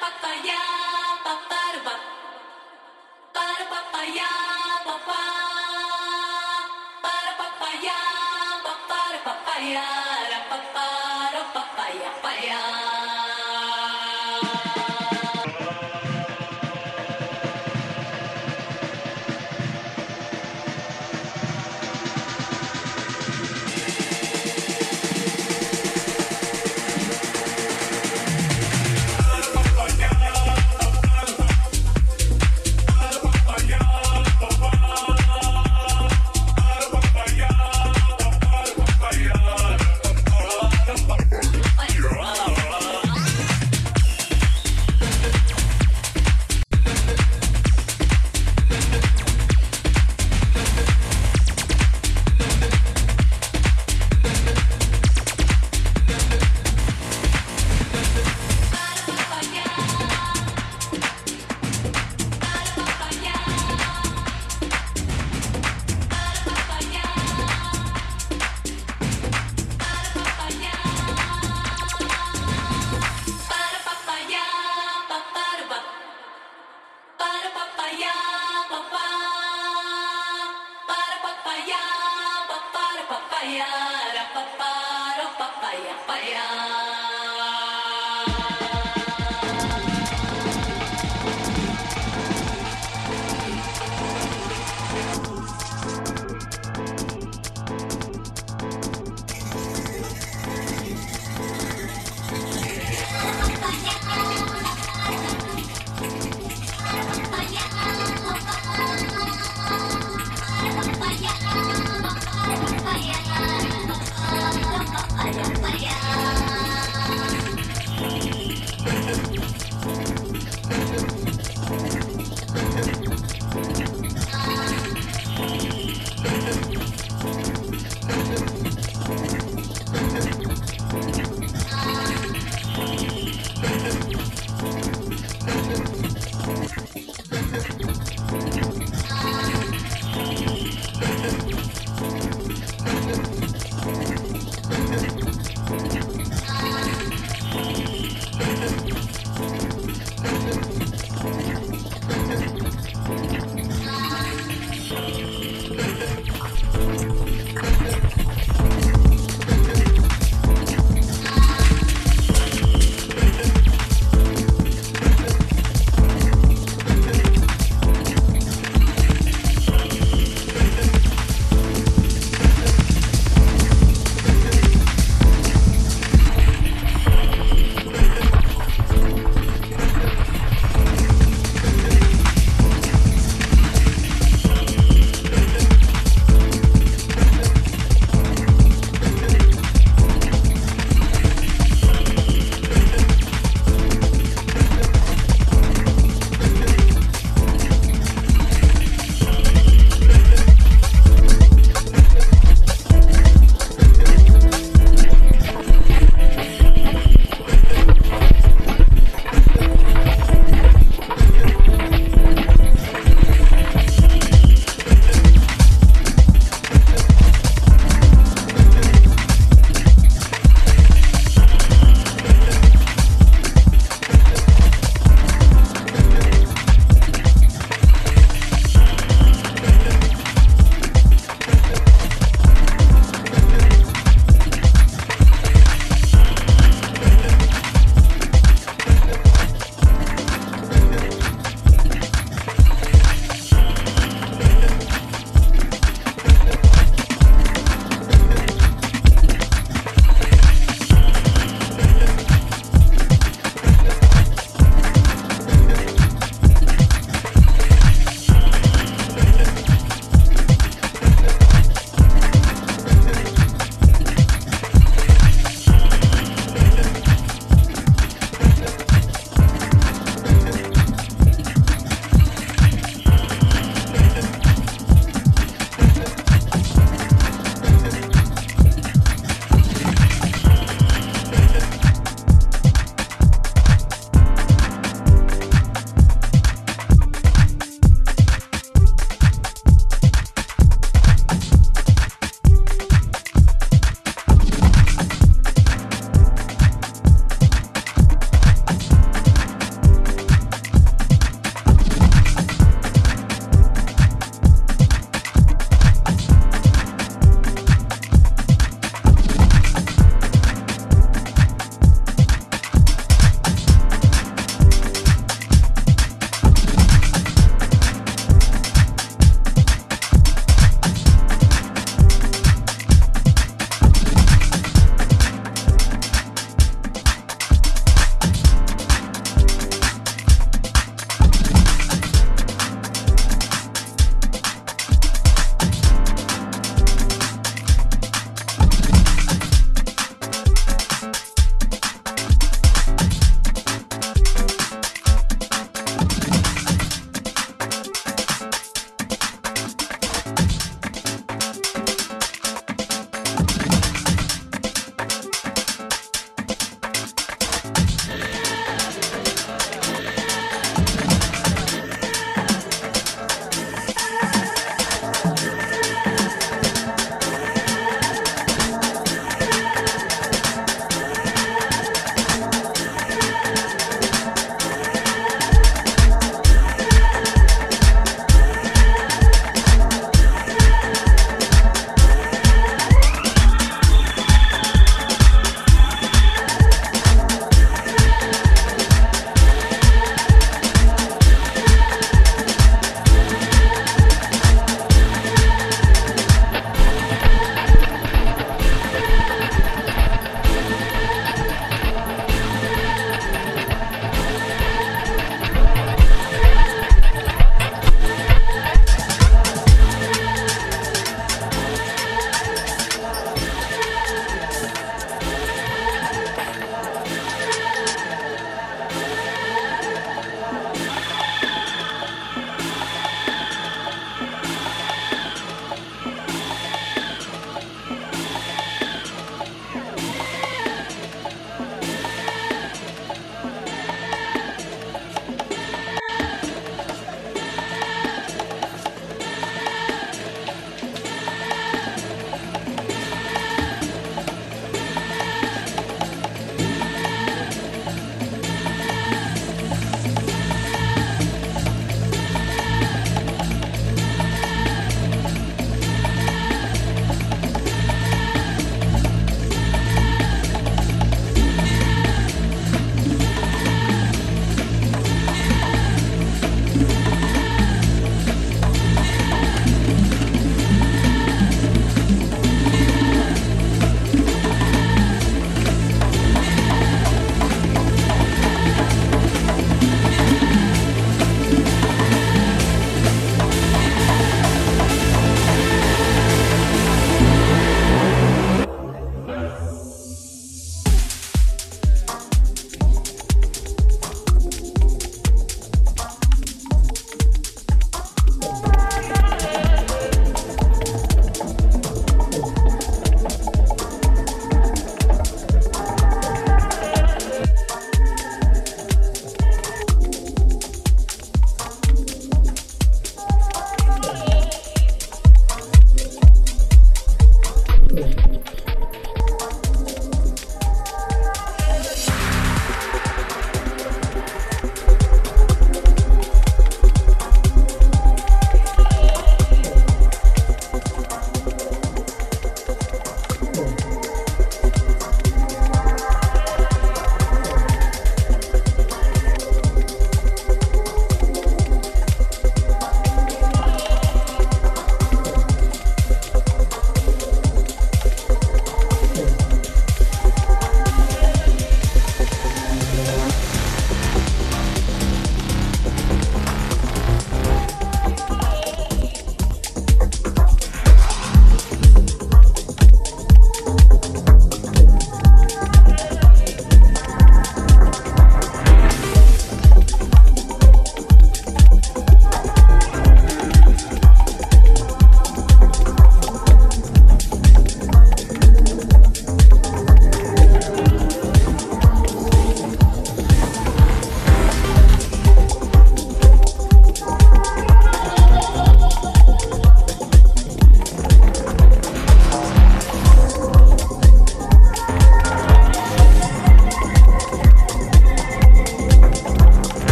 papaya, papaya,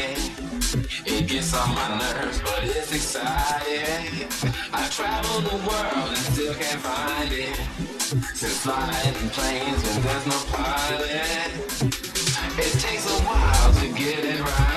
It gets on my nerves, but it's exciting. I travel the world and still can't find it. Since flying planes when there's no pilot, it takes a while to get it right.